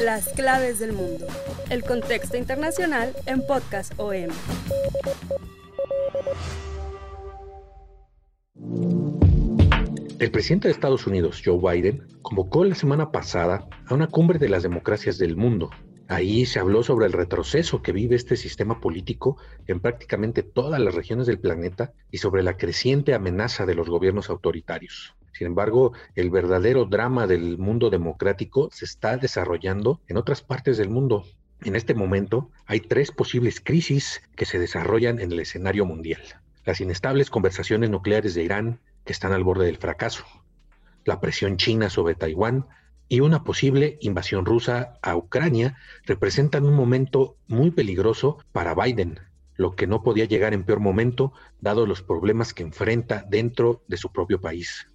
Las claves del mundo. El contexto internacional en Podcast OM. El presidente de Estados Unidos, Joe Biden, convocó la semana pasada a una cumbre de las democracias del mundo. Ahí se habló sobre el retroceso que vive este sistema político en prácticamente todas las regiones del planeta y sobre la creciente amenaza de los gobiernos autoritarios. Sin embargo, el verdadero drama del mundo democrático se está desarrollando en otras partes del mundo. En este momento hay tres posibles crisis que se desarrollan en el escenario mundial. Las inestables conversaciones nucleares de Irán, que están al borde del fracaso, la presión china sobre Taiwán y una posible invasión rusa a Ucrania representan un momento muy peligroso para Biden, lo que no podía llegar en peor momento dado los problemas que enfrenta dentro de su propio país.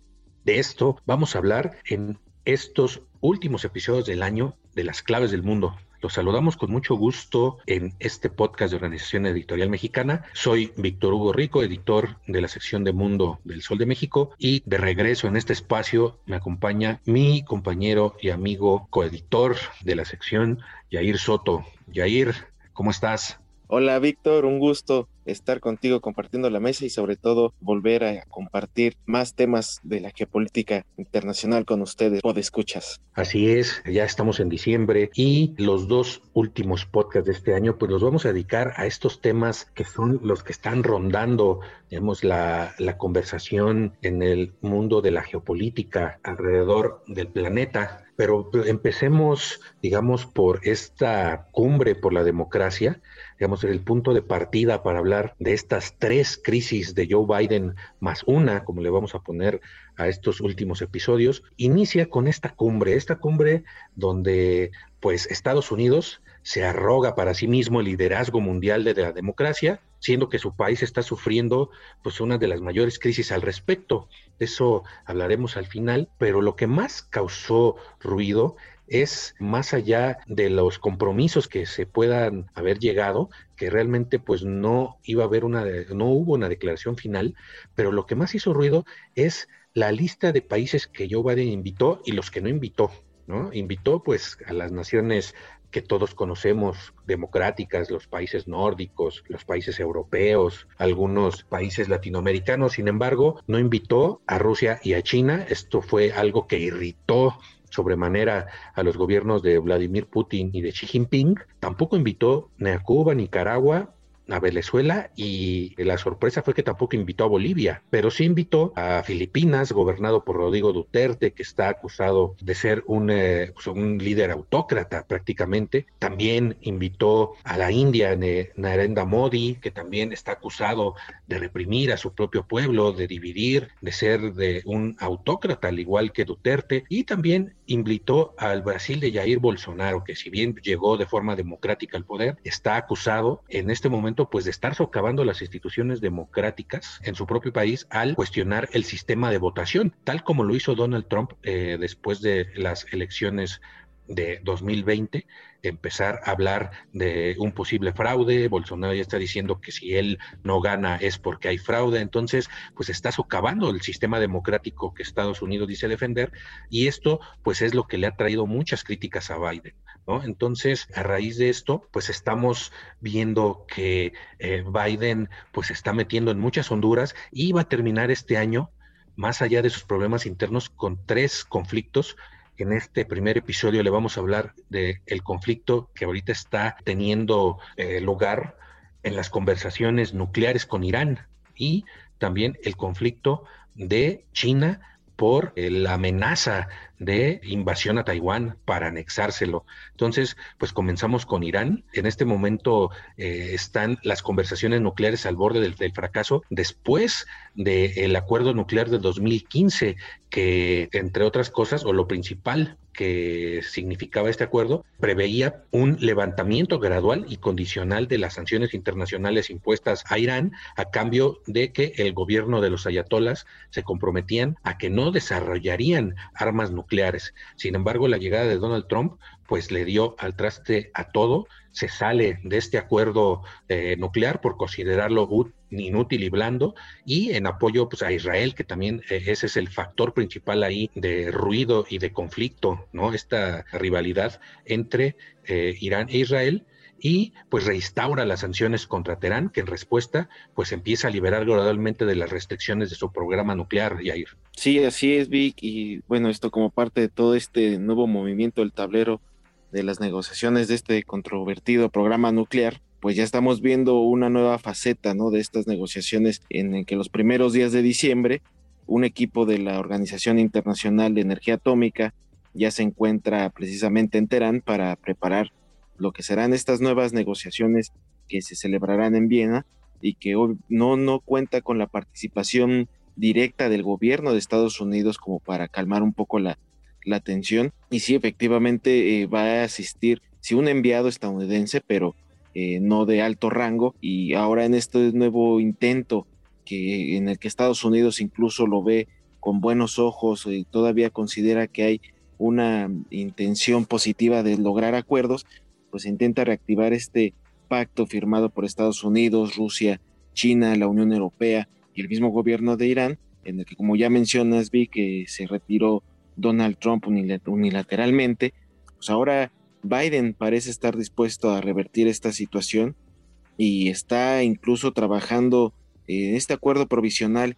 De esto vamos a hablar en estos últimos episodios del año de las claves del mundo. Los saludamos con mucho gusto en este podcast de Organización Editorial Mexicana. Soy Víctor Hugo Rico, editor de la sección de Mundo del Sol de México y de regreso en este espacio me acompaña mi compañero y amigo coeditor de la sección, Yair Soto. Yair, ¿cómo estás? Hola Víctor, un gusto estar contigo compartiendo la mesa y sobre todo volver a compartir más temas de la geopolítica internacional con ustedes o de escuchas. Así es, ya estamos en diciembre y los dos últimos podcasts de este año pues los vamos a dedicar a estos temas que son los que están rondando, la conversación en el mundo de la geopolítica alrededor del planeta. Pero empecemos, digamos, por esta cumbre por la democracia digamos, el punto de partida para hablar de estas tres crisis de Joe Biden más una, como le vamos a poner a estos últimos episodios, inicia con esta cumbre, esta cumbre donde pues Estados Unidos se arroga para sí mismo el liderazgo mundial de la democracia, siendo que su país está sufriendo pues una de las mayores crisis al respecto. Eso hablaremos al final, pero lo que más causó ruido es más allá de los compromisos que se puedan haber llegado, que realmente pues no iba a haber una, no hubo una declaración final, pero lo que más hizo ruido es la lista de países que Joe Biden invitó y los que no invitó, ¿no? Invitó pues a las naciones que todos conocemos, democráticas, los países nórdicos, los países europeos, algunos países latinoamericanos. Sin embargo, no invitó a Rusia y a China. Esto fue algo que irritó sobremanera a los gobiernos de Vladimir Putin y de Xi Jinping, tampoco invitó ni a Cuba, Nicaragua, a Venezuela y la sorpresa fue que tampoco invitó a Bolivia, pero sí invitó a Filipinas, gobernado por Rodrigo Duterte, que está acusado de ser un, eh, pues, un líder autócrata prácticamente. También invitó a la India, Narendra Modi, que también está acusado de reprimir a su propio pueblo, de dividir, de ser de un autócrata, al igual que Duterte. Y también invitó al Brasil de Jair Bolsonaro, que si bien llegó de forma democrática al poder, está acusado en este momento pues de estar socavando las instituciones democráticas en su propio país al cuestionar el sistema de votación, tal como lo hizo Donald Trump eh, después de las elecciones de 2020 empezar a hablar de un posible fraude. Bolsonaro ya está diciendo que si él no gana es porque hay fraude. Entonces, pues está socavando el sistema democrático que Estados Unidos dice defender. Y esto, pues es lo que le ha traído muchas críticas a Biden. ¿no? Entonces, a raíz de esto, pues estamos viendo que eh, Biden, pues está metiendo en muchas Honduras y va a terminar este año, más allá de sus problemas internos, con tres conflictos en este primer episodio le vamos a hablar del el conflicto que ahorita está teniendo eh, lugar en las conversaciones nucleares con Irán y también el conflicto de China por eh, la amenaza de invasión a Taiwán para anexárselo. Entonces, pues comenzamos con Irán. En este momento eh, están las conversaciones nucleares al borde del, fracaso después del acuerdo nuclear de 2015, que entre otras cosas, o lo principal que significaba este acuerdo, preveía un levantamiento gradual y condicional de las sanciones internacionales impuestas a Irán a cambio de que el gobierno de los ayatolas se comprometían a que no desarrollarían armas nucleares. Sin embargo, la llegada de Donald Trump pues le dio al traste a todo, se sale de este acuerdo eh, nuclear por considerarlo inútil y blando y en apoyo pues, a Israel, que también eh, ese es el factor principal ahí de ruido y de conflicto, ¿no? Esta rivalidad entre eh, Irán e Israel y pues reinstaura las sanciones contra Teherán, que en respuesta pues empieza a liberar gradualmente de las restricciones de su programa nuclear, Yair. Sí, así es, Vic, y bueno, esto como parte de todo este nuevo movimiento del tablero de las negociaciones de este controvertido programa nuclear, pues ya estamos viendo una nueva faceta ¿no? de estas negociaciones en el que los primeros días de diciembre un equipo de la Organización Internacional de Energía Atómica ya se encuentra precisamente en Teherán para preparar lo que serán estas nuevas negociaciones que se celebrarán en Viena y que no, no cuenta con la participación directa del gobierno de Estados Unidos como para calmar un poco la, la tensión. Y sí, efectivamente eh, va a asistir, sí, un enviado estadounidense, pero eh, no de alto rango. Y ahora en este nuevo intento que, en el que Estados Unidos incluso lo ve con buenos ojos y todavía considera que hay una intención positiva de lograr acuerdos, pues intenta reactivar este pacto firmado por Estados Unidos, Rusia, China, la Unión Europea y el mismo gobierno de Irán, en el que como ya mencionas vi que se retiró Donald Trump unilateralmente, pues ahora Biden parece estar dispuesto a revertir esta situación y está incluso trabajando en este acuerdo provisional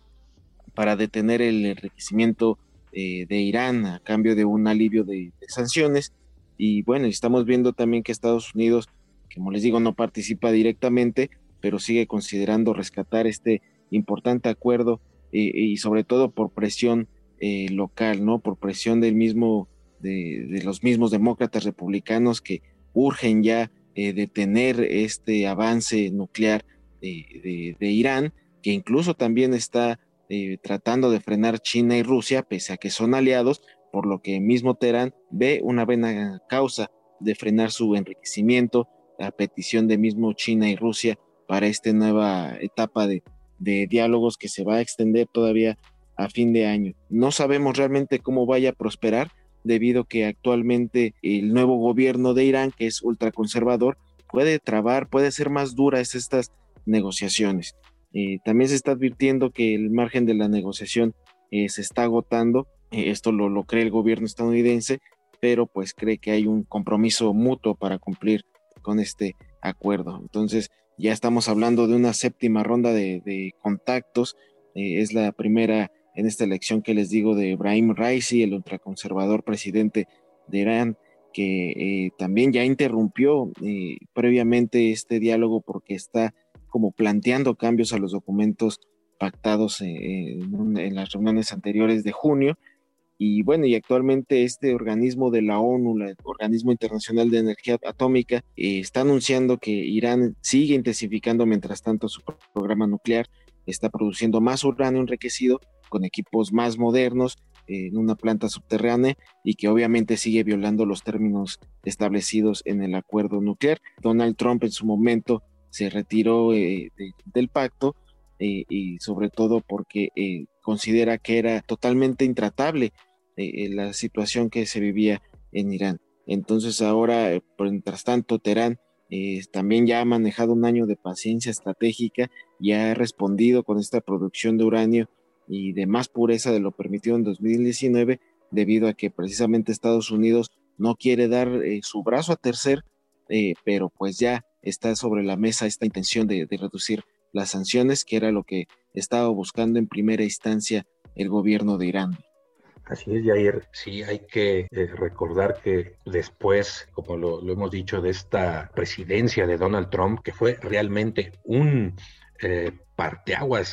para detener el enriquecimiento eh, de Irán a cambio de un alivio de, sanciones. Y bueno, estamos viendo también que Estados Unidos, como les digo, no participa directamente, pero sigue considerando rescatar este importante acuerdo eh, y sobre todo por presión eh, local, ¿no? Por presión del mismo, de, los mismos demócratas republicanos que urgen ya eh, detener este avance nuclear de, Irán, que incluso también está eh, tratando de frenar China y Rusia, pese a que son aliados, por lo que mismo Teherán ve una buena causa de frenar su enriquecimiento, a petición de mismo China y Rusia para esta nueva etapa de, de diálogos que se va a extender todavía a fin de año. No sabemos realmente cómo vaya a prosperar debido que actualmente el nuevo gobierno de Irán, que es ultraconservador, puede trabar, puede ser más duras estas negociaciones. Eh, también se está advirtiendo que el margen de la negociación eh, se está agotando, eh, esto lo, lo cree el gobierno estadounidense, pero pues cree que hay un compromiso mutuo para cumplir con este acuerdo. Entonces ya estamos hablando de una séptima ronda de contactos, es la primera en esta elección que les digo de Ibrahim Raisi, el ultraconservador presidente de Irán, que eh, también ya interrumpió eh, previamente este diálogo porque está como planteando cambios a los documentos pactados eh, en, las reuniones anteriores de junio. Y bueno, y actualmente este organismo de la ONU, el Organismo Internacional de Energía Atómica, está anunciando que Irán sigue intensificando mientras tanto su programa nuclear, está produciendo más uranio enriquecido con equipos más modernos en una planta subterránea y que obviamente sigue violando los términos establecidos en el acuerdo nuclear. Donald Trump en su momento se retiró eh, del pacto eh, y sobre todo porque eh, considera que era totalmente intratable la situación que se vivía en Irán. Entonces ahora, mientras tanto, Teherán también ya ha manejado un año de paciencia estratégica y ha respondido con esta producción de uranio y de más pureza de lo permitido en 2019, debido a que precisamente Estados Unidos no quiere dar eh, su brazo a tercer, eh, pero pues ya está sobre la mesa esta intención de, reducir las sanciones, que era lo que estaba buscando en primera instancia el gobierno de Irán. Así es, Jair. Sí, hay que eh, recordar que después, como lo, lo, hemos dicho, de esta presidencia de Donald Trump, que fue realmente un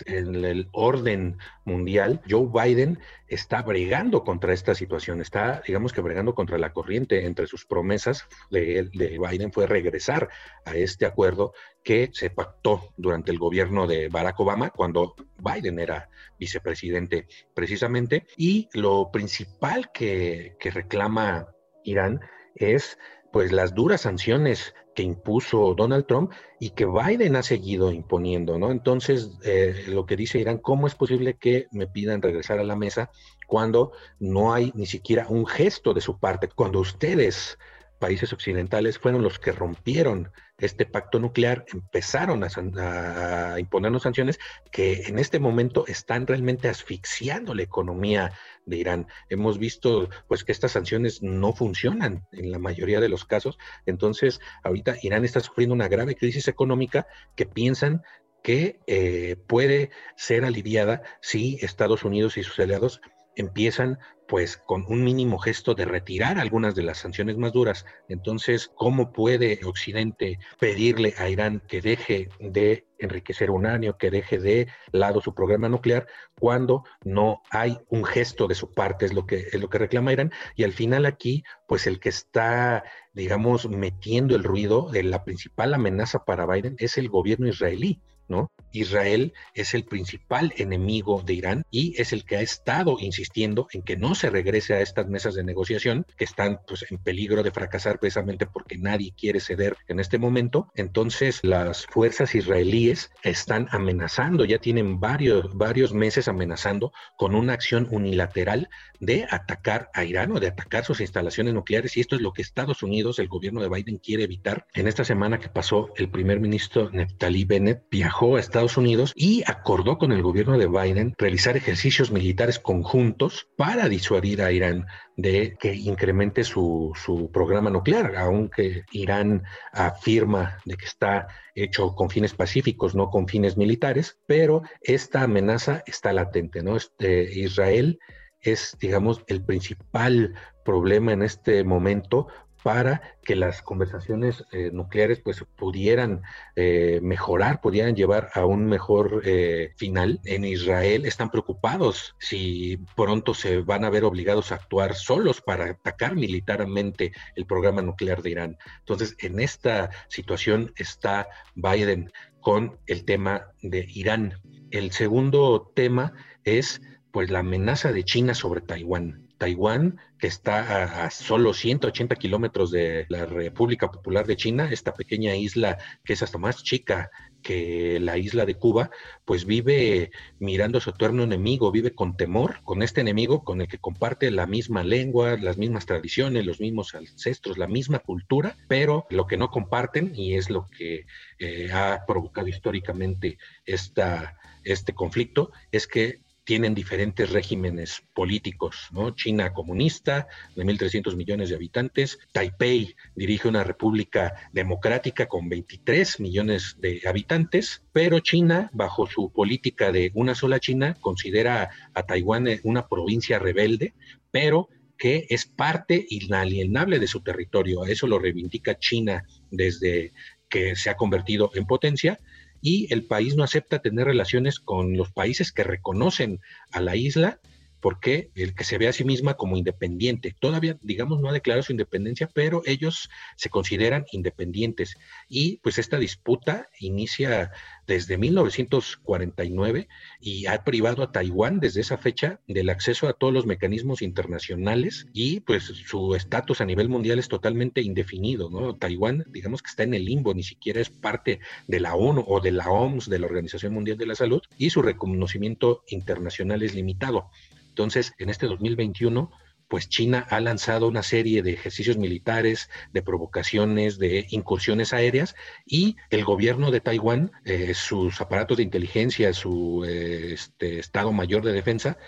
en el orden mundial, Joe Biden está bregando contra esta situación, está, digamos que bregando contra la corriente. Entre sus promesas de, de Biden fue regresar a este acuerdo que se pactó durante el gobierno de Barack Obama, cuando Biden era vicepresidente precisamente. Y lo principal que, que reclama Irán es pues las duras sanciones que impuso Donald Trump y que Biden ha seguido imponiendo, ¿no? Entonces, eh, lo que dice Irán, ¿cómo es posible que me pidan regresar a la mesa cuando no hay ni siquiera un gesto de su parte? Cuando ustedes países occidentales fueron los que rompieron este pacto nuclear, empezaron a, imponernos sanciones que en este momento están realmente asfixiando la economía de Irán. Hemos visto pues que estas sanciones no funcionan en la mayoría de los casos. Entonces, ahorita Irán está sufriendo una grave crisis económica que piensan que eh, puede ser aliviada si Estados Unidos y sus aliados empiezan pues con un mínimo gesto de retirar algunas de las sanciones más duras. Entonces, ¿cómo puede Occidente pedirle a Irán que deje de enriquecer uranio, que deje de lado su programa nuclear cuando no hay un gesto de su parte? Es lo que es lo que reclama Irán y al final aquí, pues el que está, digamos, metiendo el ruido de la principal amenaza para Biden es el gobierno israelí. ¿No? Israel es el principal enemigo de Irán y es el que ha estado insistiendo en que no se regrese a estas mesas de negociación que están pues en peligro de fracasar precisamente porque nadie quiere ceder en este momento. Entonces las fuerzas israelíes están amenazando, ya tienen varios, varios meses amenazando con una acción unilateral de atacar a Irán o de atacar sus instalaciones nucleares y esto es lo que Estados Unidos, el gobierno de Biden quiere evitar. En esta semana que pasó, el primer ministro Neftali Bennett a Estados Unidos y acordó con el gobierno de Biden realizar ejercicios militares conjuntos para disuadir a Irán de que incremente su, su programa nuclear, aunque Irán afirma de que está hecho con fines pacíficos, no con fines militares, pero esta amenaza está latente, ¿no? Este, Israel es, digamos, el principal problema en este momento para que las conversaciones eh, nucleares pues pudieran eh, mejorar, pudieran llevar a un mejor eh, final. En Israel están preocupados si pronto se van a ver obligados a actuar solos para atacar militarmente el programa nuclear de Irán. Entonces, en esta situación está Biden con el tema de Irán. El segundo tema es pues la amenaza de China sobre Taiwán. Taiwán, que está a, solo 180 kilómetros de la República Popular de China, esta pequeña isla que es hasta más chica que la isla de Cuba, pues vive mirando a su eterno enemigo, vive con temor con este enemigo con el que comparte la misma lengua, las mismas tradiciones, los mismos ancestros, la misma cultura, pero lo que no comparten, y es lo que eh, ha provocado históricamente esta, este conflicto, es que tienen diferentes regímenes políticos, ¿no? China comunista, de 1.300 millones de habitantes, Taipei dirige una república democrática con 23 millones de habitantes, pero China, bajo su política de una sola China, considera a Taiwán una provincia rebelde, pero que es parte inalienable de su territorio. Eso lo reivindica China desde que se ha convertido en potencia y el país no acepta tener relaciones con los países que reconocen a la isla porque el que se ve a sí misma como independiente. Todavía, digamos, no ha declarado su independencia, pero ellos se consideran independientes. Y pues esta disputa inicia desde 1949 y ha privado a Taiwán desde esa fecha del acceso a todos los mecanismos internacionales y pues su estatus a nivel mundial es totalmente indefinido, ¿no? Taiwán, digamos que está en el limbo, ni siquiera es parte de la ONU o de la OMS, de la Organización Mundial de la Salud, y su reconocimiento internacional es limitado. Entonces, en este 2021, pues China ha lanzado una serie de ejercicios militares, de provocaciones, de incursiones aéreas y el gobierno de Taiwán, eh, sus aparatos de inteligencia, su eh, este, Estado Mayor de Defensa,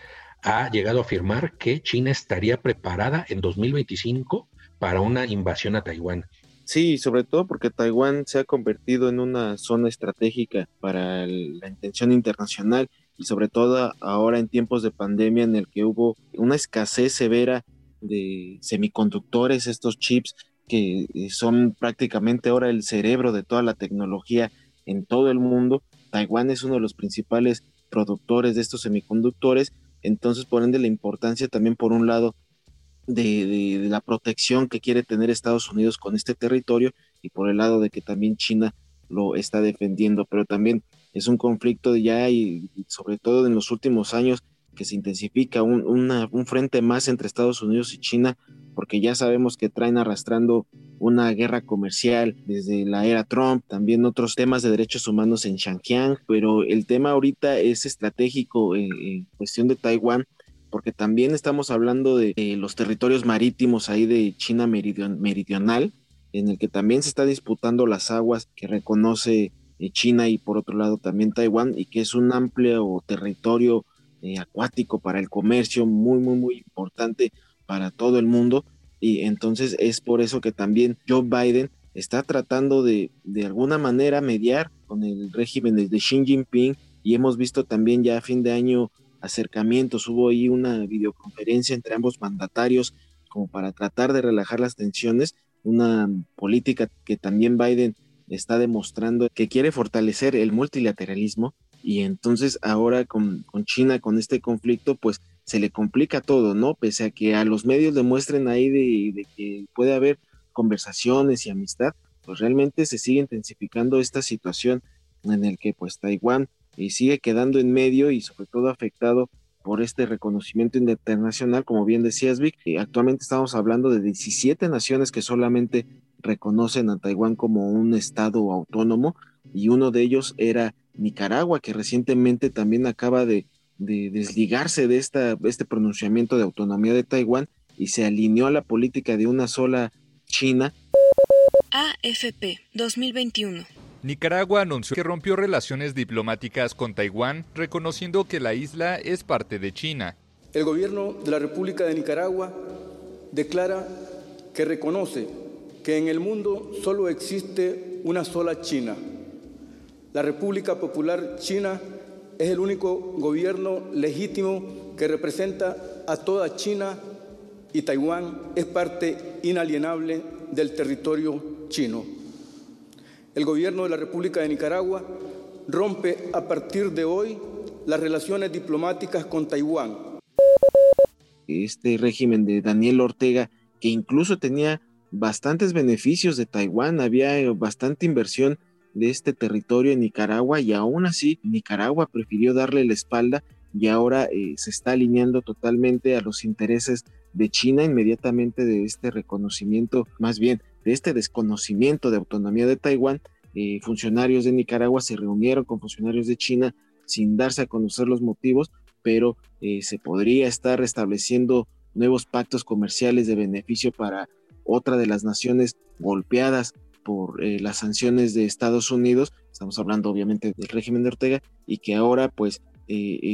ha llegado a afirmar que China estaría preparada en 2025 para una invasión a Taiwán. Sí, sobre todo porque Taiwán se ha convertido en una zona estratégica para la intención internacional y sobre todo ahora en tiempos de pandemia en el que hubo una escasez severa de semiconductores, estos chips que eh, son prácticamente ahora el cerebro de toda la tecnología en todo el mundo, Taiwán es uno de los principales productores de estos semiconductores, entonces por ende la importancia también por un lado de, la protección que quiere tener Estados Unidos con este territorio y por el lado de que también China lo está defendiendo, pero también es un conflicto ya y, sobre todo en los últimos años que se intensifica un, un frente más entre Estados Unidos y China, porque ya sabemos que traen arrastrando una guerra comercial desde la era Trump, también otros temas de derechos humanos en Xinjiang, pero el tema ahorita es estratégico en cuestión de Taiwán porque también estamos hablando de, los territorios marítimos ahí de China meridional, en el que también se está disputando las aguas que reconoce eh, China y por otro lado también Taiwán, y que es un amplio territorio eh, acuático para el comercio muy, muy, muy importante para todo el mundo. Y entonces es por eso que también Joe Biden está tratando de, de alguna manera mediar con el régimen de Xi Jinping. Y hemos visto también ya a fin de año acercamientos, hubo ahí una videoconferencia entre ambos mandatarios como para tratar de relajar las tensiones, una política que también Biden está demostrando que quiere fortalecer el multilateralismo y entonces ahora con, China, con este conflicto, pues se le complica todo, ¿no? Pese a que a los medios demuestren ahí de, que puede haber conversaciones y amistad, pues realmente se sigue intensificando esta situación en el que pues Taiwán y sigue quedando en medio y sobre todo afectado por este reconocimiento internacional, como bien decías Vic, actualmente estamos hablando de 17 naciones que solamente reconocen a Taiwán como un estado autónomo y uno de ellos era Nicaragua, que recientemente también acaba de, desligarse de esta, este pronunciamiento de autonomía de Taiwán y se alineó a la política de una sola China. AFP 2021 Nicaragua anunció que rompió relaciones diplomáticas con Taiwán, reconociendo que la isla es parte de China. El gobierno de la República de Nicaragua declara que reconoce que en el mundo solo existe una sola China. La República Popular China es el único gobierno legítimo que representa a toda China y Taiwán es parte inalienable del territorio chino el gobierno de la República de Nicaragua rompe a partir de hoy las relaciones diplomáticas con Taiwán. Este régimen de Daniel Ortega, que incluso tenía bastantes beneficios de Taiwán, había eh, bastante inversión de este territorio en Nicaragua y aún así Nicaragua prefirió darle la espalda y ahora eh, se está alineando totalmente a los intereses de China inmediatamente de este reconocimiento, más bien de este desconocimiento de autonomía de Taiwán, eh, funcionarios de Nicaragua se reunieron con funcionarios de China sin darse a conocer los motivos, pero se podría estar restableciendo nuevos pactos comerciales de beneficio para otra de las naciones golpeadas por eh, las sanciones de Estados Unidos, estamos hablando obviamente del régimen de Ortega, y que ahora pues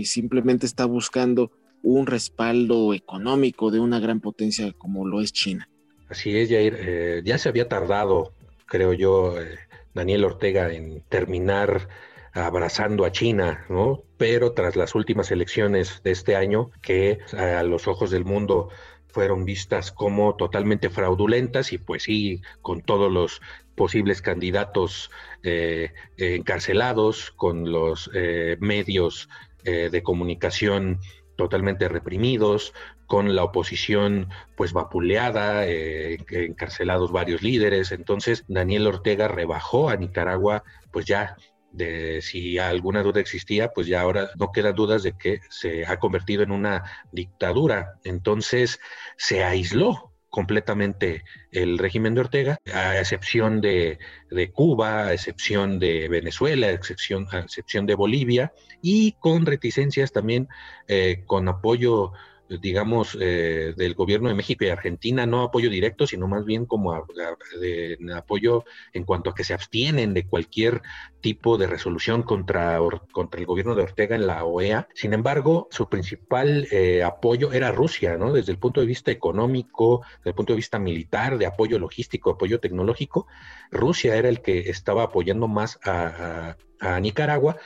simplemente está buscando un respaldo económico de una gran potencia como lo es China. Así es, Jair. Eh, ya se había tardado, creo yo, eh, Daniel Ortega en terminar abrazando a China, ¿no? Pero tras las últimas elecciones de este año, que a los ojos del mundo fueron vistas como totalmente fraudulentas y pues sí, con todos los posibles candidatos eh, encarcelados, con los medios de comunicación totalmente reprimidos, con la oposición pues vapuleada, eh, encarcelados varios líderes. Entonces Daniel Ortega rebajó a Nicaragua pues ya de si alguna duda existía, pues ya ahora no quedan dudas de que se ha convertido en una dictadura. Entonces se aisló completamente el régimen de Ortega, a excepción de, Cuba, a excepción de Venezuela, a excepción, a excepción de Bolivia, y con reticencias también, eh, con apoyo digamos, eh, del gobierno de México y Argentina, no apoyo directo, sino más bien como de, apoyo en cuanto a que se abstienen de cualquier tipo de resolución contra, contra el gobierno de Ortega en la OEA. Sin embargo, su principal eh, apoyo era Rusia, ¿no? Desde el punto de vista económico, desde el punto de vista militar, de apoyo logístico, apoyo tecnológico, Rusia era el que estaba apoyando más a, a Nicaragua.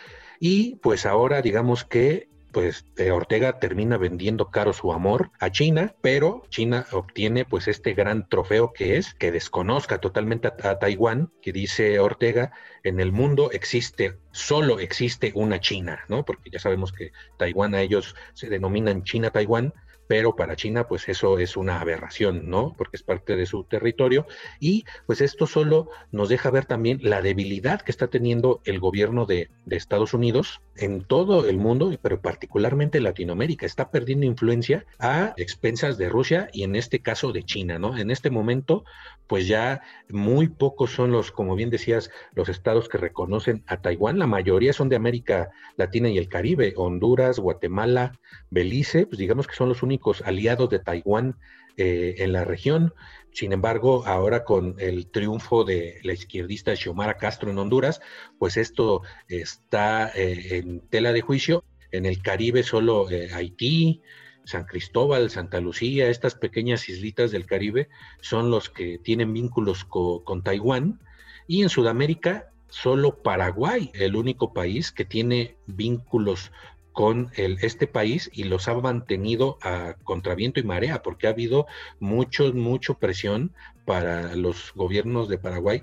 Y pues ahora digamos que pues eh, Ortega termina vendiendo caro su amor a China, pero China obtiene pues este gran trofeo que es que desconozca totalmente a, Taiwán, que dice Ortega, en el mundo existe, solo existe una China, ¿no? Porque ya sabemos que Taiwán a ellos se denominan China-Taiwán, pero para China pues eso es una aberración, ¿no? Porque es parte de su territorio y pues esto solo nos deja ver también la debilidad que está teniendo el gobierno de, Estados Unidos en todo el mundo, pero particularmente Latinoamérica, está perdiendo influencia a expensas de Rusia y en este caso de China, ¿no? En este momento pues ya muy pocos son los, como bien decías, los estados que reconocen a Taiwán, la mayoría son de América Latina y el Caribe, Honduras, Guatemala, Belice, pues digamos que son los únicos aliados de Taiwán eh, en la región. Sin embargo, ahora con el triunfo de la izquierdista Xiomara Castro en Honduras, pues esto está eh, en tela de juicio. En el Caribe solo eh, Haití, San Cristóbal, Santa Lucía, estas pequeñas islitas del Caribe son los que tienen vínculos con Taiwán. Y en Sudamérica, solo Paraguay, el único país que tiene vínculos con el, este país y los ha mantenido a contraviento y marea, porque ha habido mucho, mucho presión para los gobiernos de Paraguay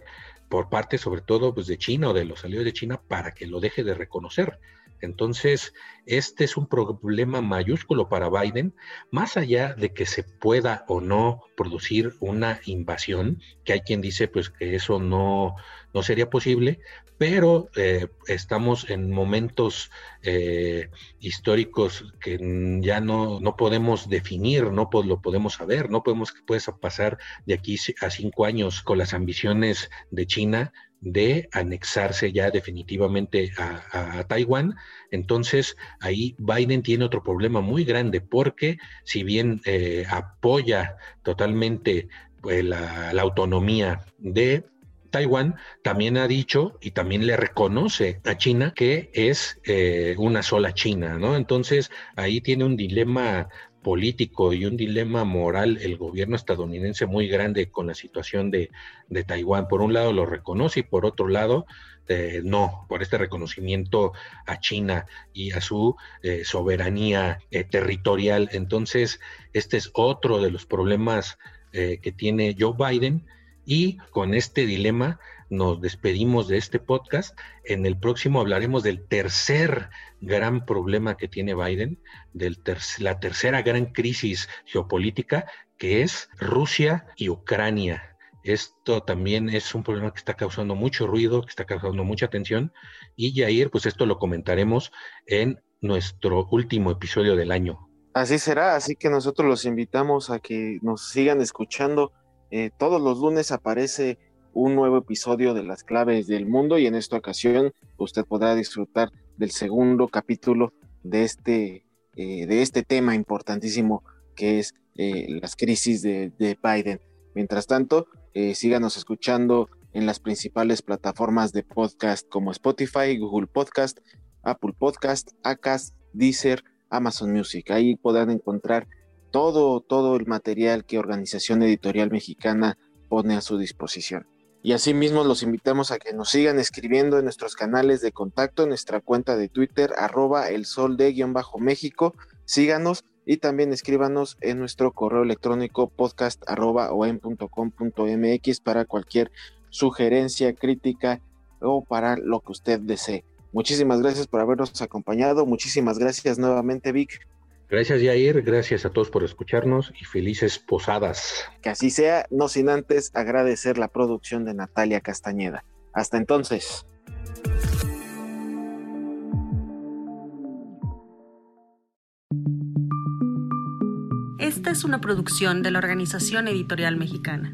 por parte sobre todo pues, de China o de los aliados de China para que lo deje de reconocer. Entonces, este es un problema mayúsculo para Biden, más allá de que se pueda o no producir una invasión, que hay quien dice pues que eso no, no sería posible, pero eh, estamos en momentos eh, históricos que ya no, no podemos definir, no lo podemos saber, no podemos que pasar de aquí a cinco años con las ambiciones de China de anexarse ya definitivamente a, Taiwán. Entonces ahí Biden tiene otro problema muy grande porque si bien eh, apoya totalmente pues, la, autonomía de Taiwán también ha dicho y también le reconoce a China que es eh, una sola China, ¿no? Entonces ahí tiene un dilema político y un dilema moral el gobierno estadounidense muy grande con la situación de, Taiwán. Por un lado lo reconoce y por otro lado eh, no, por este reconocimiento a China y a su eh, soberanía eh, territorial. Entonces, este es otro de los problemas que tiene Joe Biden y con este dilema nos despedimos de este podcast. En el próximo hablaremos del tercer gran problema que tiene Biden, de la tercera gran crisis geopolítica, que es Rusia y Ucrania. Esto también es un problema que está causando mucho ruido, que está causando mucha tensión. Y Jair, pues esto lo comentaremos en nuestro último episodio del año. Así será, así que nosotros los invitamos a que nos sigan escuchando. Eh, todos los lunes aparece un nuevo episodio de las claves del mundo y en esta ocasión usted podrá disfrutar del segundo capítulo de este, eh, de este tema importantísimo que es eh, las crisis de, Biden. Mientras tanto, eh, síganos escuchando en las principales plataformas de podcast como Spotify, Google Podcast, Apple Podcast, Acast, Deezer, Amazon Music. Ahí podrán encontrar todo, todo el material que Organización Editorial Mexicana pone a su disposición. Y asimismo los invitamos a que nos sigan escribiendo en nuestros canales de contacto, en nuestra cuenta de Twitter, arroba el sol de guion bajo México. Síganos y también escríbanos en nuestro correo electrónico podcast arroba mx para cualquier sugerencia, crítica o para lo que usted desee. Muchísimas gracias por habernos acompañado. Muchísimas gracias nuevamente, Vic. Gracias, Jair. Gracias a todos por escucharnos y felices posadas. Que así sea, no sin antes agradecer la producción de Natalia Castañeda. Hasta entonces. Esta es una producción de la Organización Editorial Mexicana.